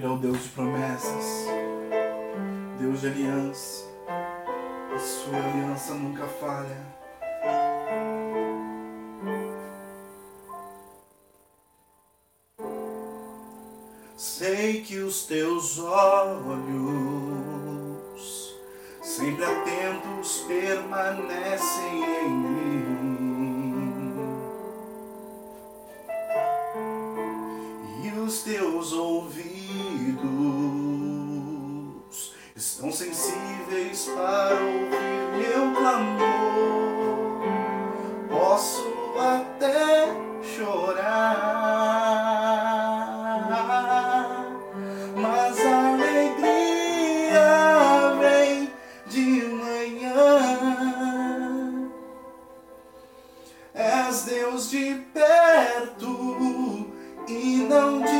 Ele é o Deus de promessas, Deus de aliança. A sua aliança nunca falha. Sei que os teus olhos, sempre atentos, permanecem em mim. E os teus ouvidos estão sensíveis para ouvir meu clamor. Posso até chorar. Mas a alegria vem de manhã. És Deus de perto e não de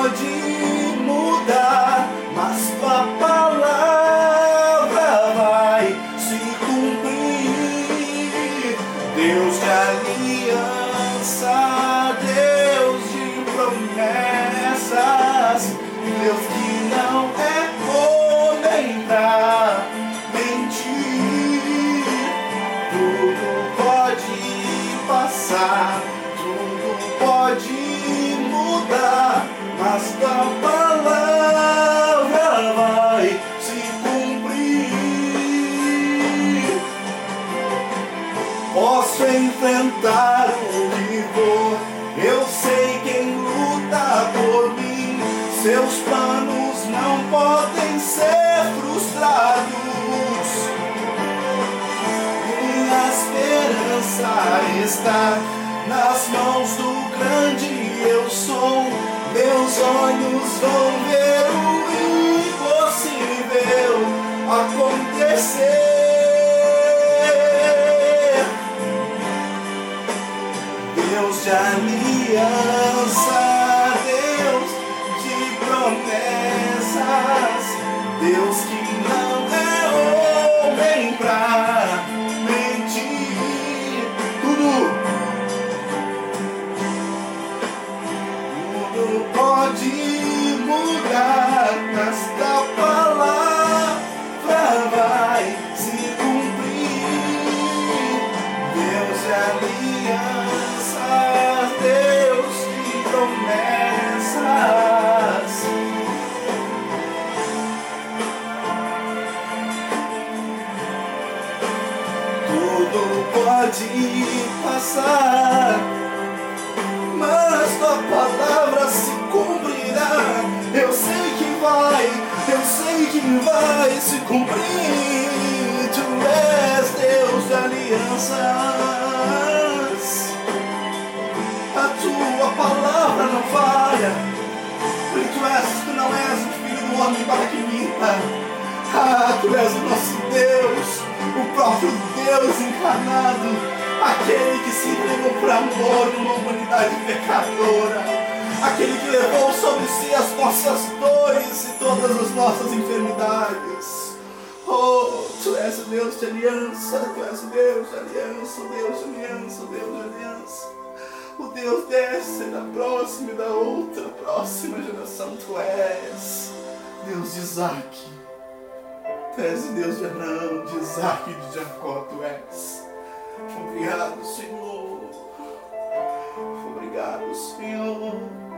pode mudar, mas tua palavra vai se cumprir. Deus de aliança, Deus de promessas, Deus que não é mas tua palavra vai se cumprir. Posso enfrentar o for, eu sei quem luta por mim. Seus planos não podem ser frustrados. Minha esperança está nas mãos do grande eu sou. Meus olhos vão ver o impossível acontecer. Deus de aliança, mudar, mas se cumprir. Tu és Deus de alianças. A tua palavra não falha. Porque tu és, tu não és o filho do homem para que minta. Ah, tu és o nosso Deus, o próprio Deus encarnado, aquele que se entregou por amor numa humanidade pecadora aquele que levou sobre si as nossas dores e todas as nossas enfermidades. Oh, tu és o Deus de aliança, tu és o Deus de aliança, o Deus de aliança, o Deus de aliança. O Deus dessa da próxima e da outra próxima geração, tu és Deus de Isaac. Tu és o Deus de Anão, de Isaac e de Jacó, tu és. Obrigado, Senhor. Obrigado, Senhor.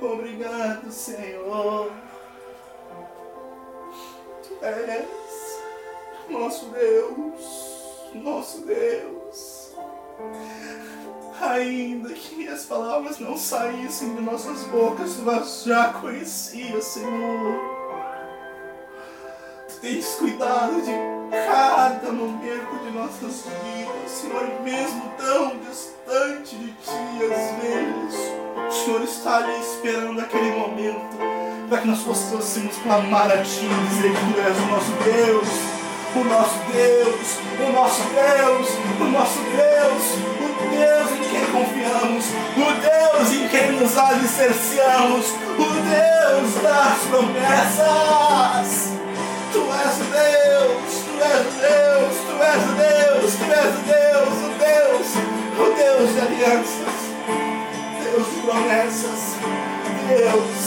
Obrigado, Senhor. Tu és nosso Deus, nosso Deus. Ainda que as palavras não saíssem de nossas bocas, mas já conhecia, Senhor. Tens cuidado de cada momento de nossas vidas, Senhor, mesmo tão distante de Ti às vezes. O Senhor está ali esperando aquele momento para que nós possamos clamar a Ti e dizer que Tu és o nosso Deus, o nosso Deus, o nosso Deus, o nosso Deus, o Deus em quem confiamos, o Deus em quem nos alicerciamos, o Deus das promessas. Tu és o Deus, Tu és o Deus, Tu és o Deus, Tu és o Deus, o Deus, o Deus de alianças. Deus de promessas. Deus,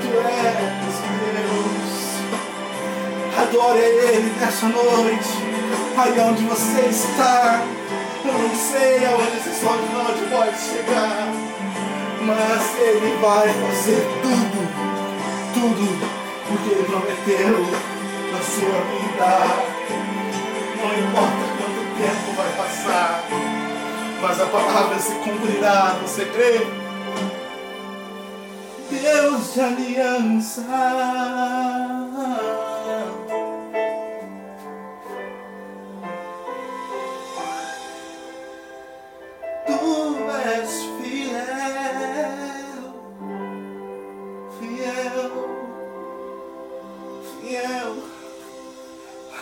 Tu és Deus. Adore Ele nessa noite, aí onde você está. Eu não sei aonde esse sol de noite pode chegar, mas Ele vai fazer tudo, tudo o que Ele prometeu na sua vida. Não importa quanto tempo vai passar mas a palavra se cumprirá, você crê? Deus de aliança.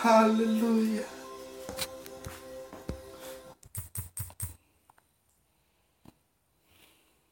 Hallelujah.